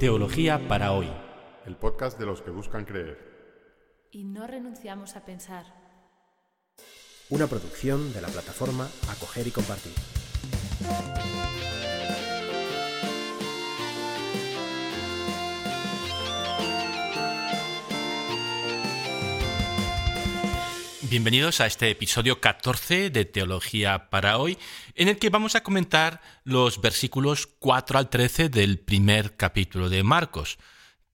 Teología para hoy. El podcast de los que buscan creer. Y no renunciamos a pensar. Una producción de la plataforma Acoger y Compartir. Bienvenidos a este episodio 14 de Teología para hoy, en el que vamos a comentar los versículos 4 al 13 del primer capítulo de Marcos.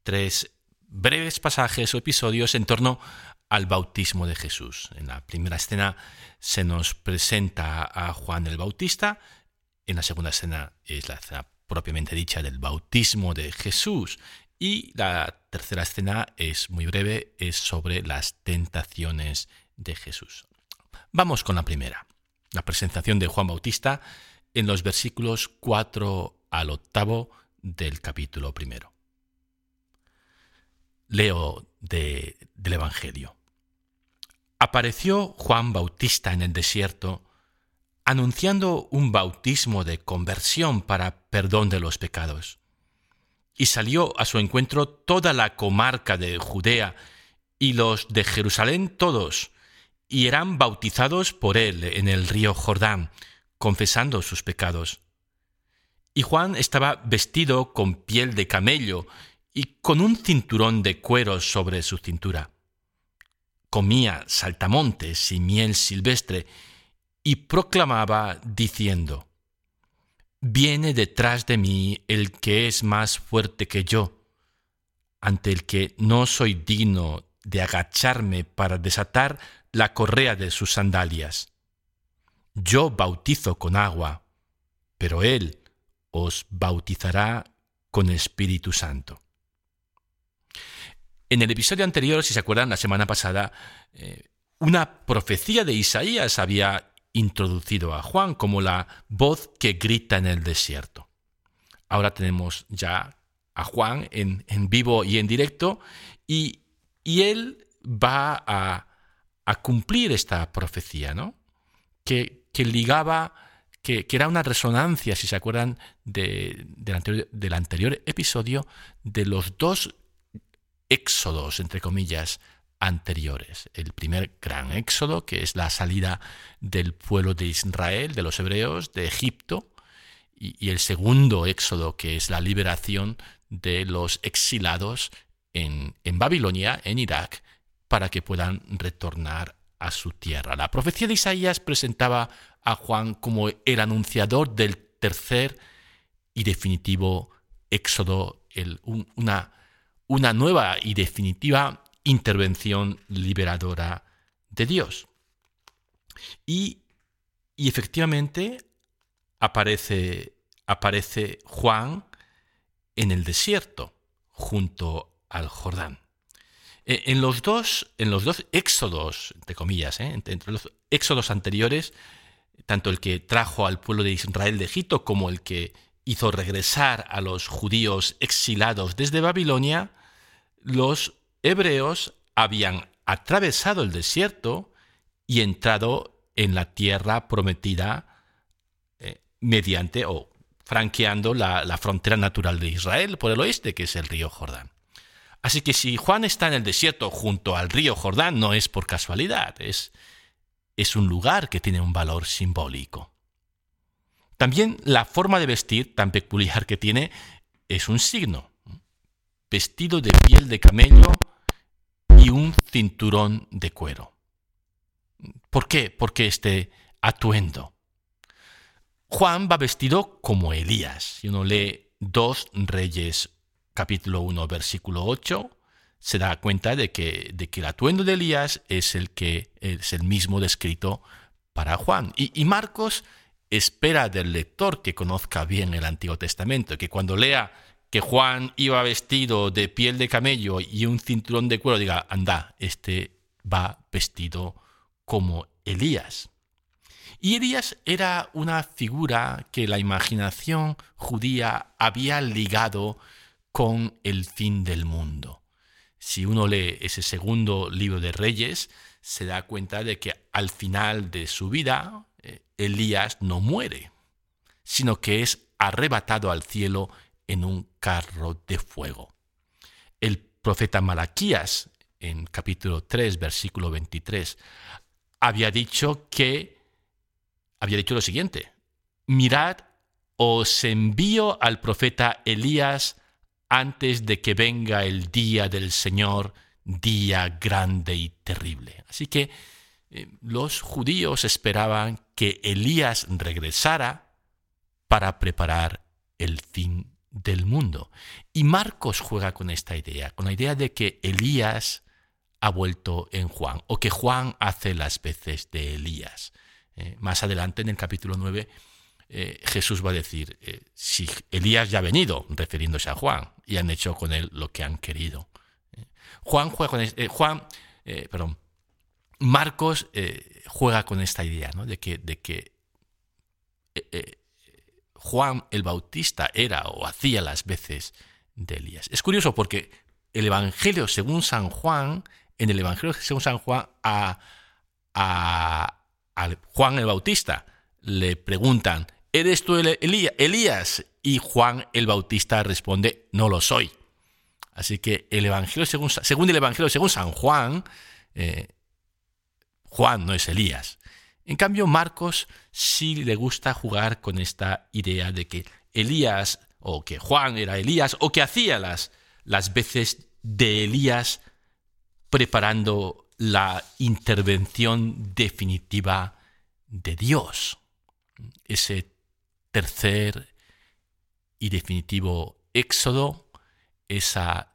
Tres breves pasajes o episodios en torno al bautismo de Jesús. En la primera escena se nos presenta a Juan el Bautista, en la segunda escena es la escena propiamente dicha del bautismo de Jesús y la tercera escena es muy breve, es sobre las tentaciones de Jesús. Vamos con la primera, la presentación de Juan Bautista en los versículos 4 al octavo del capítulo primero. Leo del Evangelio. Apareció Juan Bautista en el desierto anunciando un bautismo de conversión para perdón de los pecados. Y salió a su encuentro toda la comarca de Judea y los de Jerusalén todos, y eran bautizados por él en el río Jordán, confesando sus pecados. Y Juan estaba vestido con piel de camello y con un cinturón de cuero sobre su cintura. Comía saltamontes y miel silvestre y proclamaba diciendo, Viene detrás de mí el que es más fuerte que yo, ante el que no soy digno de agacharme para desatar la correa de sus sandalias. Yo bautizo con agua, pero Él os bautizará con Espíritu Santo. En el episodio anterior, si se acuerdan, la semana pasada, eh, una profecía de Isaías había introducido a Juan como la voz que grita en el desierto. Ahora tenemos ya a Juan en, vivo y en directo y, y él va a a cumplir esta profecía, ¿no? Que, ligaba, que, era una resonancia, si se acuerdan anterior, del anterior episodio, de los dos éxodos, entre comillas, anteriores. El primer gran éxodo, que es la salida del pueblo de Israel, de los hebreos, de Egipto, y, el segundo éxodo, que es la liberación de los exilados en, en Babilonia, en Irak, para que puedan retornar a su tierra. La profecía de Isaías presentaba a Juan como el anunciador del tercer y definitivo éxodo, una, una nueva y definitiva intervención liberadora de Dios. Y, y efectivamente aparece, aparece Juan en el desierto, junto al Jordán. Eh, en los dos, en los dos éxodos, entre comillas, ¿eh? entre los éxodos anteriores, tanto el que trajo al pueblo de Israel de Egipto como el que hizo regresar a los judíos exilados desde Babilonia, los hebreos habían atravesado el desierto y entrado en la tierra prometida eh, mediante o franqueando la frontera natural de Israel por el oeste, que es el río Jordán. Así que si Juan está en el desierto junto al río Jordán, no es por casualidad, es, es un lugar que tiene un valor simbólico. También la forma de vestir tan peculiar que tiene es un signo. Vestido de piel de camello y un cinturón de cuero. ¿Por qué? Porque este atuendo. Juan va vestido como Elías. Si uno lee dos reyes capítulo 1, versículo 8, se da cuenta de que, de que el atuendo de Elías es el, que, es el mismo descrito para Juan. Y, Marcos espera del lector que conozca bien el Antiguo Testamento, que cuando lea que Juan iba vestido de piel de camello y un cinturón de cuero, diga, anda, este va vestido como Elías. Y Elías era una figura que la imaginación judía había ligado con el fin del mundo. Si uno lee ese segundo libro de Reyes, se da cuenta de que al final de su vida eh, Elías no muere, sino que es arrebatado al cielo en un carro de fuego. El profeta Malaquías, en capítulo 3, versículo 23, había dicho que había dicho lo siguiente: Mirad, os envío al profeta Elías antes de que venga el día del Señor, día grande y terrible. Así que eh, los judíos esperaban que Elías regresara para preparar el fin del mundo. Y Marcos juega con esta idea, con la idea de que Elías ha vuelto en Juan, o que Juan hace las veces de Elías. Eh, más adelante, en el capítulo 9, eh, Jesús va a decir, si Elías ya ha venido, refiriéndose a Juan, y han hecho con él lo que han querido. Juan juega con Juan, perdón, Marcos eh, juega con esta idea ¿no? de que, de que eh, eh, Juan el Bautista era o hacía las veces de Elías. Es curioso porque el Evangelio según San Juan, en el Evangelio según San Juan, a, Juan el Bautista le preguntan, ¿eres tú Elías? Y Juan el Bautista responde, no lo soy. Así que el Evangelio según, según el Evangelio según San Juan, Juan no es Elías. En cambio, Marcos sí le gusta jugar con esta idea de que Elías, o que Juan era Elías, o que hacía las, las veces de Elías preparando la intervención definitiva de Dios. Ese tercer y definitivo éxodo, esa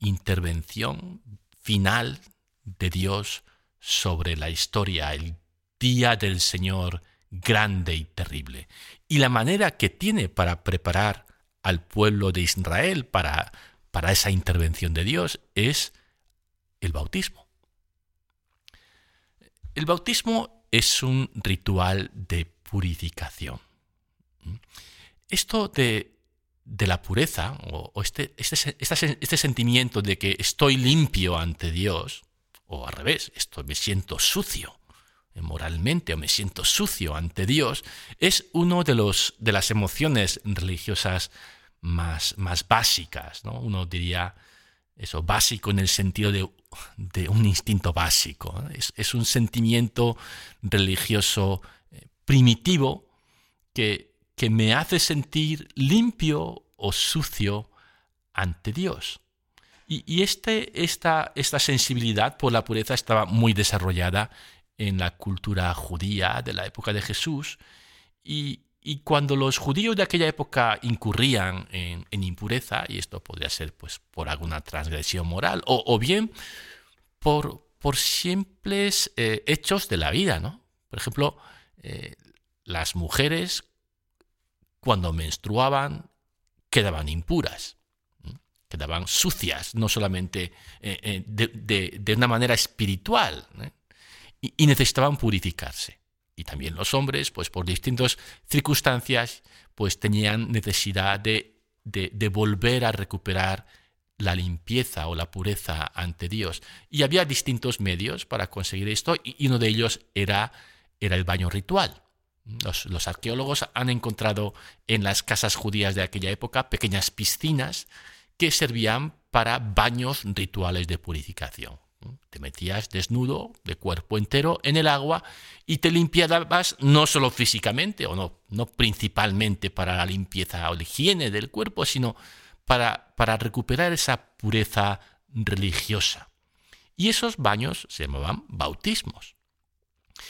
intervención final de Dios sobre la historia, el día del Señor grande y terrible, y la manera que tiene para preparar al pueblo de Israel para, para esa intervención de Dios es el bautismo. El bautismo es un ritual de purificación. Esto de, la pureza, o, este, este, este, sentimiento de que estoy limpio ante Dios, o al revés, esto me siento sucio eh, moralmente o me siento sucio ante Dios, es uno de de las emociones religiosas más, más básicas, ¿no? Uno diría eso, básico en el sentido de, de un instinto básico. Es, es, un sentimiento religioso eh, primitivo que, que me hace sentir limpio o sucio ante Dios. Y, este, esta, esta sensibilidad por la pureza estaba muy desarrollada en la cultura judía de la época de Jesús. Y, cuando los judíos de aquella época incurrían en, impureza, y esto podría ser pues, por alguna transgresión moral, o, bien por, por simples eh, hechos de la vida, ¿no? Por ejemplo, eh, las mujeres cuando menstruaban quedaban impuras quedaban sucias, no solamente eh, eh, de, una manera espiritual, ¿eh? y, necesitaban purificarse. Y también los hombres, pues por distintas circunstancias, pues tenían necesidad de, de, volver a recuperar la limpieza o la pureza ante Dios. Y había distintos medios para conseguir esto, y uno de ellos era, era el baño ritual. Los, arqueólogos han encontrado en las casas judías de aquella época pequeñas piscinas que servían para baños rituales de purificación. Te metías desnudo, de cuerpo entero, en el agua y te limpiabas no solo físicamente, o no, no principalmente para la limpieza o la higiene del cuerpo, sino para, para recuperar esa pureza religiosa. Y esos baños se llamaban bautismos.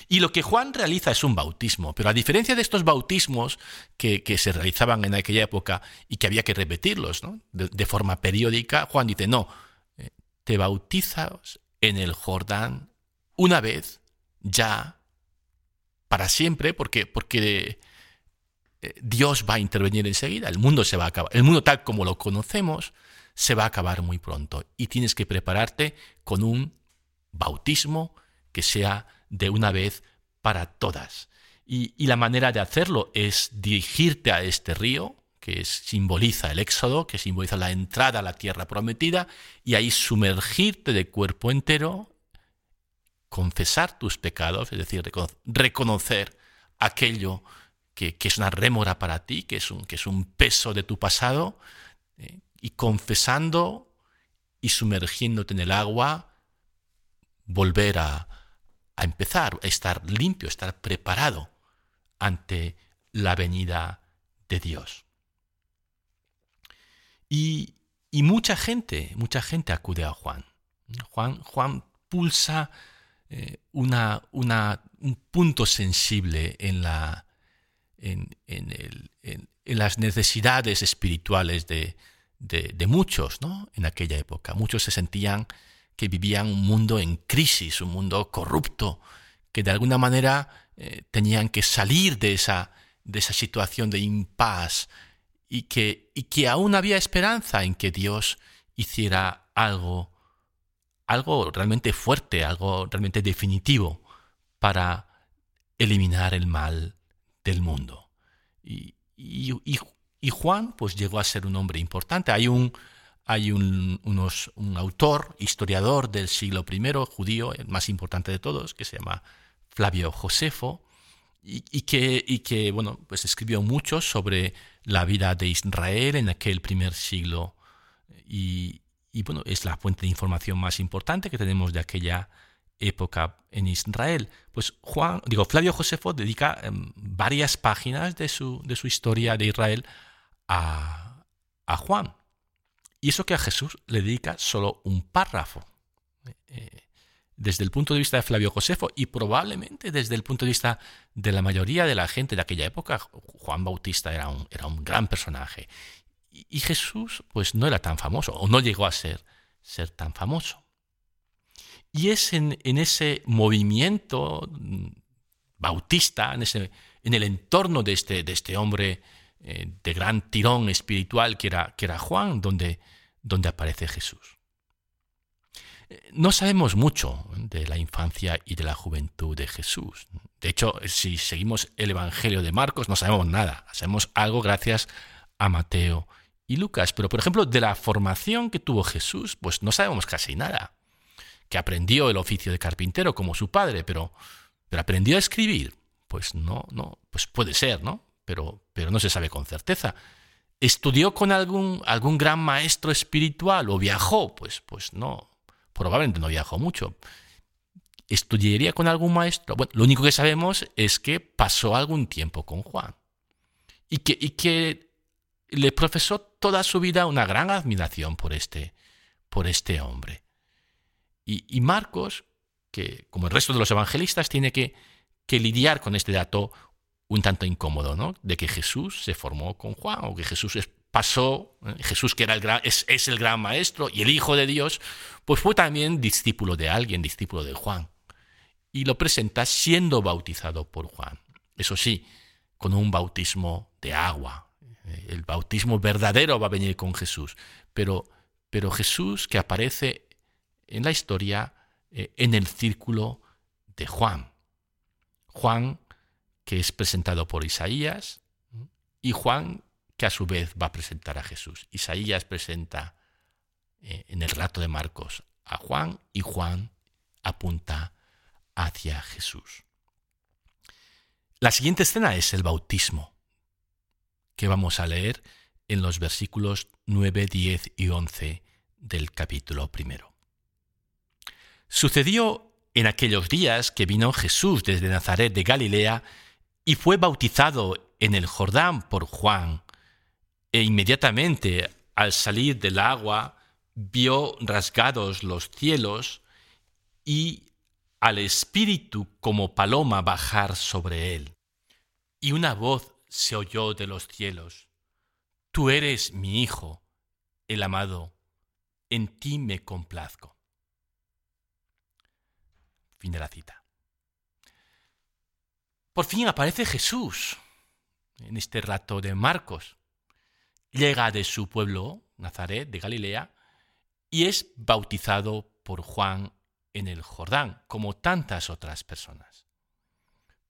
Y lo que Juan realiza es un bautismo, pero a diferencia de estos bautismos que, se realizaban en aquella época y que había que repetirlos de, forma periódica, Juan dice, no, eh, te bautizas en el Jordán una vez, ya, para siempre, porque, porque eh, Dios va a intervenir enseguida, el mundo se va a acabar, el mundo tal como lo conocemos se va a acabar muy pronto. Y tienes que prepararte con un bautismo que sea de una vez para todas. Y, la manera de hacerlo es dirigirte a este río, que simboliza el éxodo, que simboliza la entrada a la tierra prometida, y ahí sumergirte de cuerpo entero, confesar tus pecados, es decir, reconocer aquello que, es una rémora para ti, que es un, que es un peso de tu pasado, eh, y confesando y sumergiéndote en el agua, volver a, a empezar, a estar limpio, estar preparado ante la venida de Dios. Y, y mucha gente, mucha gente acude a Juan. Juan, Juan pulsa eh, una, una, un punto sensible en, la, en, en, el, en, las necesidades espirituales de, de, muchos ¿no? en aquella época. Muchos se sentían que vivían un mundo en crisis, un mundo corrupto, que de alguna manera eh, tenían que salir de esa, de esa situación de impas y que, y que aún había esperanza en que Dios hiciera algo, algo realmente fuerte, algo realmente definitivo para eliminar el mal del mundo. Y, y, Juan pues llegó a ser un hombre importante. Hay un, hay un, autor, historiador del siglo I, judío, el más importante de todos, que se llama Flavio Josefo, y, que, y que bueno, pues escribió mucho sobre la vida de Israel en aquel primer siglo y, bueno, es la fuente de información más importante que tenemos de aquella época en Israel. Pues Juan, digo, Flavio Josefo dedica em, varias páginas de su, de su historia de Israel a, a, Juan. Y eso que a Jesús le dedica solo un párrafo. Eh, desde el punto de vista de Flavio Josefo y probablemente desde el punto de vista de la mayoría de la gente de aquella época, Juan Bautista era un, era un gran personaje. Y, Jesús pues no era tan famoso o no llegó a ser, ser tan famoso. Y es en, ese movimiento mm, bautista, en, ese, en el entorno de este, de este hombre eh, de gran tirón espiritual que era, que era Juan, donde, donde aparece Jesús. No sabemos mucho de la infancia y de la juventud de Jesús. De hecho, si seguimos el Evangelio de Marcos, no sabemos nada. Sabemos algo gracias a Mateo y Lucas. Pero, por ejemplo, de la formación que tuvo Jesús, pues no sabemos casi nada. Que aprendió el oficio de carpintero como su padre, pero, pero aprendió a escribir. Pues no, no, pues puede ser, ¿no? Pero, pero no se sabe con certeza. ¿Estudió con algún, algún gran maestro espiritual o viajó? Pues, pues no, probablemente no viajó mucho. ¿Estudiaría con algún maestro? Bueno, lo único que sabemos es que pasó algún tiempo con Juan y que, y que le profesó toda su vida una gran admiración por este, por este hombre. Y, Marcos, que como el resto de los evangelistas, tiene que, que lidiar con este dato un tanto incómodo, ¿no? De que Jesús se formó con Juan o que Jesús es pasó, ¿eh? Jesús que era el es, el gran maestro y el Hijo de Dios, pues fue también discípulo de alguien, discípulo de Juan. Y lo presenta siendo bautizado por Juan. Eso sí, con un bautismo de agua. El bautismo verdadero va a venir con Jesús. Pero, pero Jesús que aparece en la historia eh, en el círculo de Juan. Juan que es presentado por Isaías y Juan que a su vez va a presentar a Jesús. Isaías presenta eh, en el relato de Marcos a Juan y Juan apunta hacia Jesús. La siguiente escena es el bautismo, que vamos a leer en los versículos 9, 10 y 11 del capítulo primero. Sucedió en aquellos días que vino Jesús desde Nazaret de Galilea y fue bautizado en el Jordán por Juan e inmediatamente al salir del agua vio rasgados los cielos y al Espíritu como paloma bajar sobre él. Y una voz se oyó de los cielos. Tú eres mi Hijo, el amado, en ti me complazco. Fin de la cita. Por fin aparece Jesús en este rato de Marcos llega de su pueblo, Nazaret, de Galilea, y es bautizado por Juan en el Jordán, como tantas otras personas.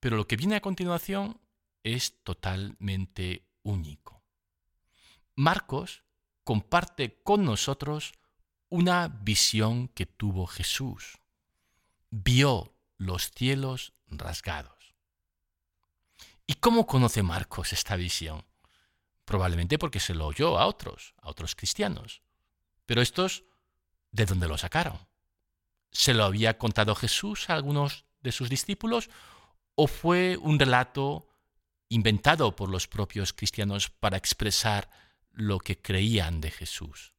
Pero lo que viene a continuación es totalmente único. Marcos comparte con nosotros una visión que tuvo Jesús. Vio los cielos rasgados. ¿Y cómo conoce Marcos esta visión? Probablemente porque se lo oyó a otros, a otros cristianos. Pero estos, ¿de dónde lo sacaron? ¿Se lo había contado Jesús a algunos de sus discípulos o fue un relato inventado por los propios cristianos para expresar lo que creían de Jesús?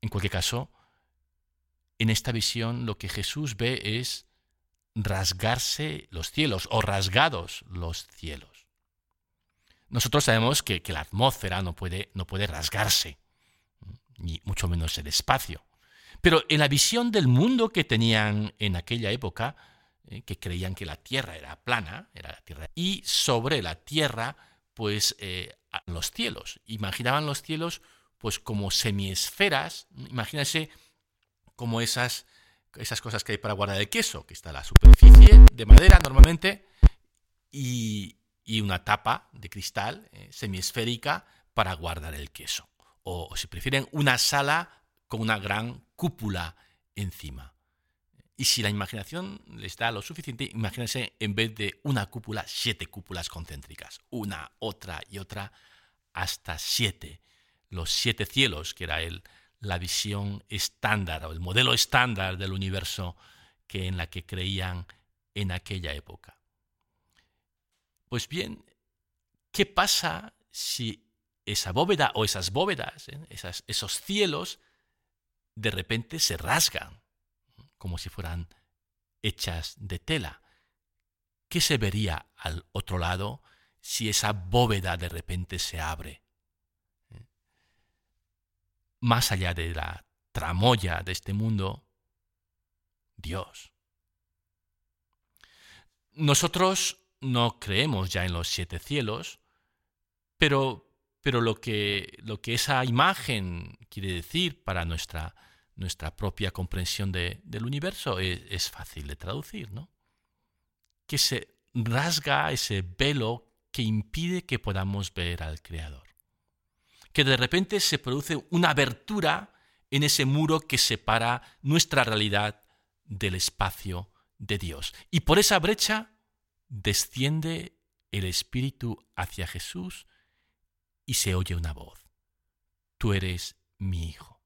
En cualquier caso, en esta visión lo que Jesús ve es rasgarse los cielos o rasgados los cielos. Nosotros sabemos que, la atmósfera no puede, no puede rasgarse, ni mucho menos el espacio. Pero en la visión del mundo que tenían en aquella época, eh, que creían que la Tierra era plana, era la Tierra, y sobre la Tierra, pues eh, los cielos. Imaginaban los cielos pues como semiesferas, imagínense como esas esas cosas que hay para guardar el queso, que está la superficie de madera normalmente y, una tapa de cristal eh, semiesférica para guardar el queso. O, si prefieren, una sala con una gran cúpula encima. Y si la imaginación les da lo suficiente, imagínense en vez de una cúpula, siete cúpulas concéntricas. Una, otra y otra, hasta siete. Los siete cielos, que era el, la visión estándar o el modelo estándar del universo que en la que creían en aquella época. Pues bien, ¿qué pasa si esa bóveda o esas bóvedas, eh, esos cielos, de repente se rasgan, como si fueran hechas de tela? ¿Qué se vería al otro lado si esa bóveda de repente se abre? Más allá de la tramoya de este mundo, Dios. Nosotros no creemos ya en los siete cielos, pero, pero lo, que, lo que esa imagen quiere decir para nuestra, nuestra propia comprensión del universo es, es, fácil de traducir, ¿no? Que se rasga ese velo que impide que podamos ver al Creador que de repente se produce una abertura en ese muro que separa nuestra realidad del espacio de Dios. Y por esa brecha desciende el Espíritu hacia Jesús y se oye una voz. Tú eres mi Hijo.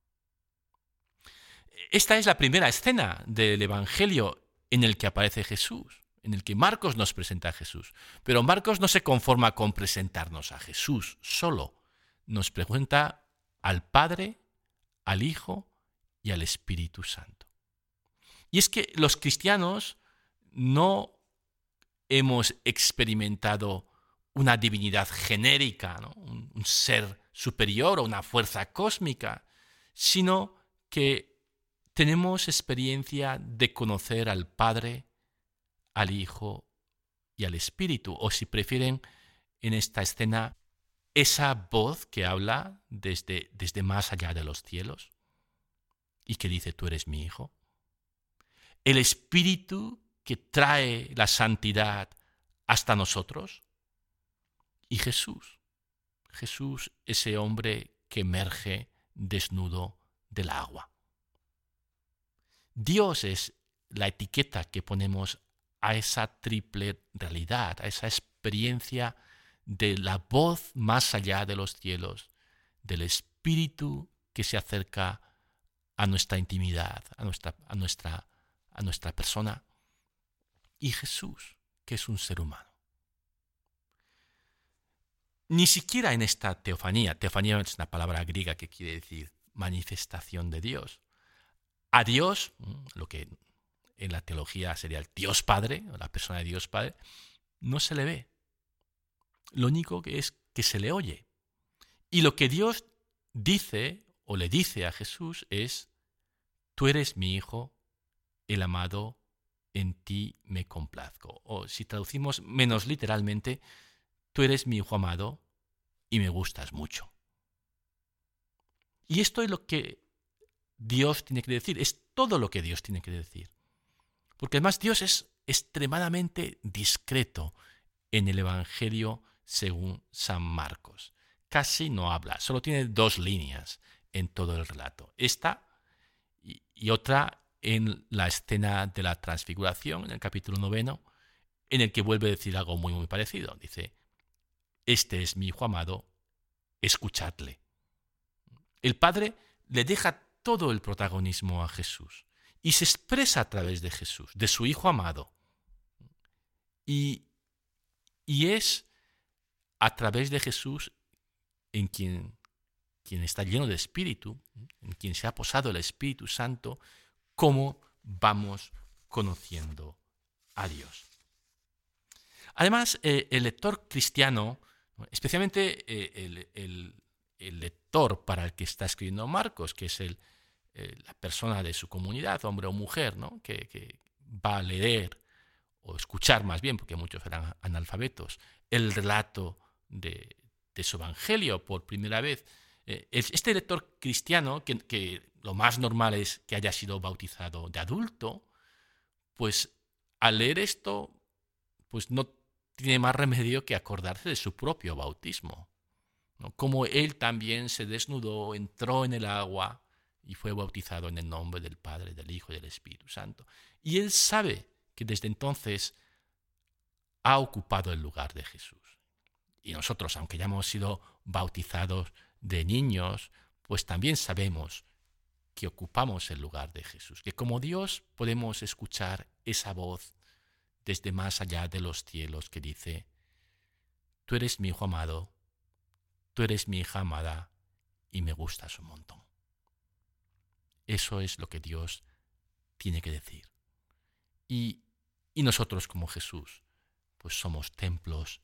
Esta es la primera escena del Evangelio en el que aparece Jesús, en el que Marcos nos presenta a Jesús. Pero Marcos no se conforma con presentarnos a Jesús solo, nos pregunta al Padre, al Hijo y al Espíritu Santo. Y es que los cristianos no hemos experimentado una divinidad genérica, un, ser superior o una fuerza cósmica, sino que tenemos experiencia de conocer al Padre, al Hijo y al Espíritu, o si prefieren, en esta escena, esa voz que habla desde, desde más allá de los cielos y que dice, tú eres mi hijo. El Espíritu que trae la santidad hasta nosotros. Y Jesús, Jesús, ese hombre que emerge desnudo del agua. Dios es la etiqueta que ponemos a esa triple realidad, a esa experiencia de la voz más allá de los cielos, del Espíritu que se acerca a nuestra intimidad, a nuestra, a nuestra, a nuestra persona, y Jesús, que es un ser humano. Ni siquiera en esta teofanía, teofanía es una palabra griega que quiere decir manifestación de Dios. A Dios, lo que en la teología sería el Dios Padre, la persona de Dios Padre, no se le ve, lo único que es que se le oye. Y lo que Dios dice o le dice a Jesús es, tú eres mi hijo, el amado, en ti me complazco. O si traducimos menos literalmente, tú eres mi hijo amado y me gustas mucho. Y esto es lo que Dios tiene que decir, es todo lo que Dios tiene que decir. Porque además Dios es extremadamente discreto en el Evangelio según San Marcos. Casi no habla, solo tiene dos líneas en todo el relato. Esta y, otra en la escena de la transfiguración, en el capítulo noveno, en el que vuelve a decir algo muy, muy parecido. Dice, este es mi hijo amado, escuchadle. El Padre le deja todo el protagonismo a Jesús y se expresa a través de Jesús, de su Hijo amado. Y, y es a través de Jesús en quien, quien está lleno de espíritu, en quien se ha posado el Espíritu Santo, cómo vamos conociendo a Dios. Además, eh, el lector cristiano, especialmente eh, el, lector para el que está escribiendo Marcos, que es el, eh, la persona de su comunidad, hombre o mujer, ¿no? que, va a leer o escuchar más bien, porque muchos eran analfabetos, el relato de, su evangelio por primera vez. Eh, este lector cristiano, que, lo más normal es que haya sido bautizado de adulto, pues al leer esto, pues no tiene más remedio que acordarse de su propio bautismo. Como él también se desnudó, entró en el agua, y fue bautizado en el nombre del Padre, del Hijo y del Espíritu Santo. Y él sabe que desde entonces ha ocupado el lugar de Jesús. Y nosotros, aunque ya hemos sido bautizados de niños, pues también sabemos que ocupamos el lugar de Jesús, que como Dios podemos escuchar esa voz desde más allá de los cielos que dice, tú eres mi hijo amado, tú eres mi hija amada y me gustas un montón. Eso es lo que Dios tiene que decir. Y, nosotros como Jesús, pues somos templos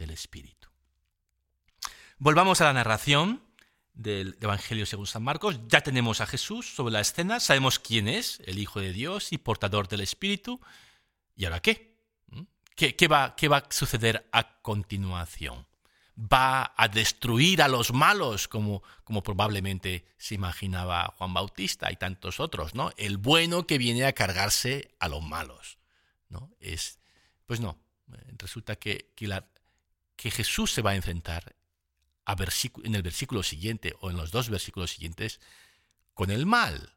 del Espíritu. Volvamos a la narración del Evangelio según San Marcos. Ya tenemos a Jesús sobre la escena, sabemos quién es, el Hijo de Dios y portador del Espíritu. ¿Y ahora qué? ¿Mm? ¿Qué, va, qué va a suceder a continuación? va a destruir a los malos, como, como probablemente se imaginaba Juan Bautista y tantos otros, ¿no? El bueno que viene a cargarse a los malos, ¿no? Es, pues no, resulta que, que, Jesús se va a enfrentar en el versículo siguiente o en los dos versículos siguientes con el mal,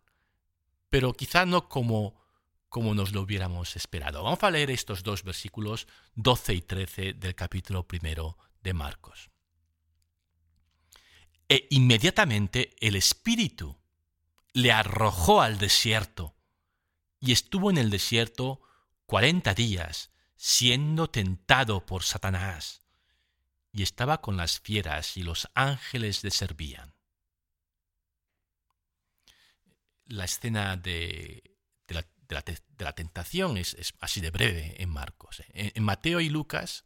pero quizá no como, como nos lo hubiéramos esperado. Vamos a leer estos dos versículos 12 y 13 del capítulo primero de Marcos. E inmediatamente el Espíritu le arrojó al desierto y estuvo en el desierto cuarenta días siendo tentado por Satanás y estaba con las fieras y los ángeles le servían. La escena de, la, tentación es, así de breve en Marcos. ¿eh? en Mateo y Lucas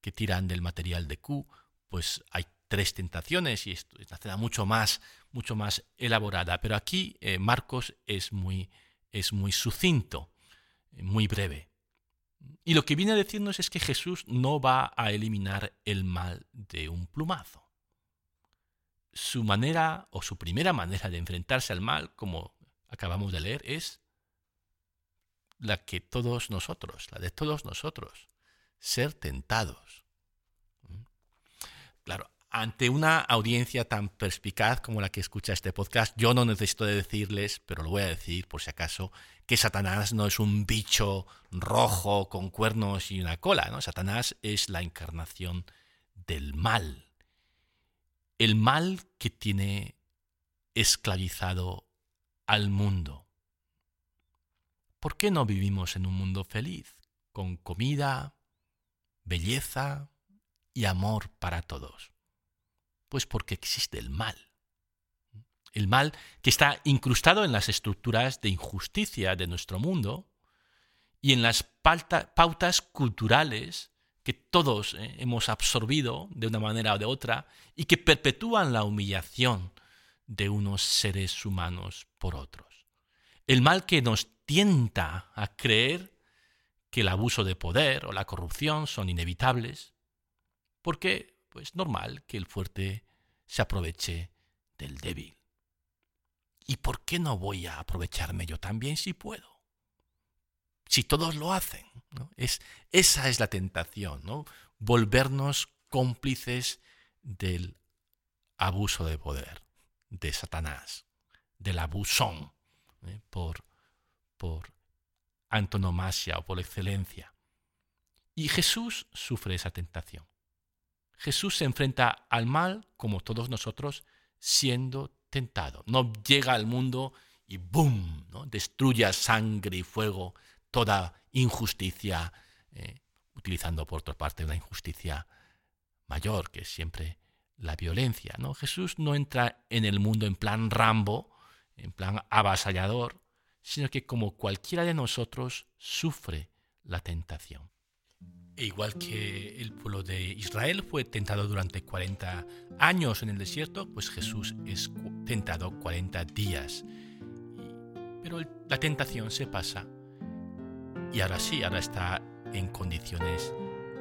que tiran del material de Q, pues hay tres tentaciones y es una cena mucho más, mucho más elaborada. Pero aquí eh, Marcos es muy, es muy sucinto, muy breve. Y lo que viene a decirnos es que Jesús no va a eliminar el mal de un plumazo. Su manera o su primera manera de enfrentarse al mal, como acabamos de leer, es la que todos nosotros, la de todos nosotros, ser tentados. Claro, ante una audiencia tan perspicaz como la que escucha este podcast, yo no necesito decirles, pero lo voy a decir por si acaso, que Satanás no es un bicho rojo con cuernos y una cola, ¿no? Satanás es la encarnación del mal. El mal que tiene esclavizado al mundo. ¿Por qué no vivimos en un mundo feliz, con comida, belleza y amor para todos? Pues porque existe el mal. El mal que está incrustado en las estructuras de injusticia de nuestro mundo y en las pautas culturales que todos eh, hemos absorbido de una manera o de otra y que perpetúan la humillación de unos seres humanos por otros. El mal que nos tienta a creer que el abuso de poder o la corrupción son inevitables, porque pues normal que el fuerte se aproveche del débil. ¿Y por qué no voy a aprovecharme yo también si puedo? Si todos lo hacen. Es, esa es la tentación, ¿no? volvernos cómplices del abuso de poder, de Satanás, del abusón, ¿eh? por, por antonomasia o por excelencia. Y Jesús sufre esa tentación. Jesús se enfrenta al mal como todos nosotros siendo tentado. No llega al mundo y ¡boom! ¿no? destruye sangre y fuego toda injusticia, eh, utilizando por otra parte una injusticia mayor, que es siempre la violencia. ¿no? Jesús no entra en el mundo en plan Rambo, en plan avasallador, sino que como cualquiera de nosotros sufre la tentación. Igual que el pueblo de Israel fue tentado durante 40 años en el desierto, pues Jesús es tentado 40 días. Pero la tentación se pasa y ahora sí, ahora está en condiciones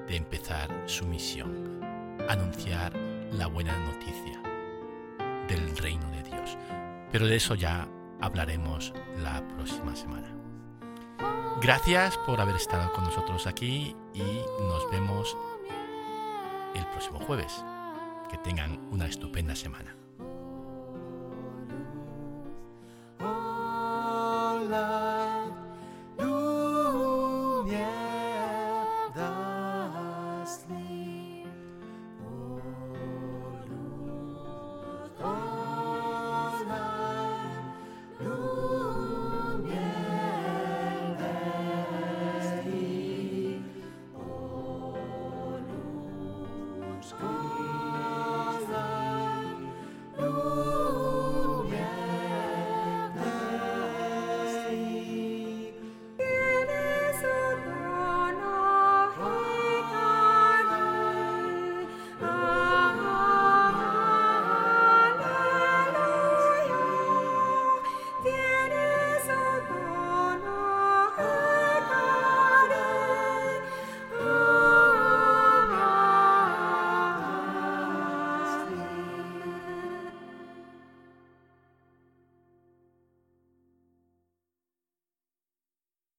de empezar su misión, anunciar la buena noticia del reino de Dios. Pero de eso ya hablaremos la próxima semana. Gracias por haber estado con nosotros aquí y nos vemos el próximo jueves. Que tengan una estupenda semana.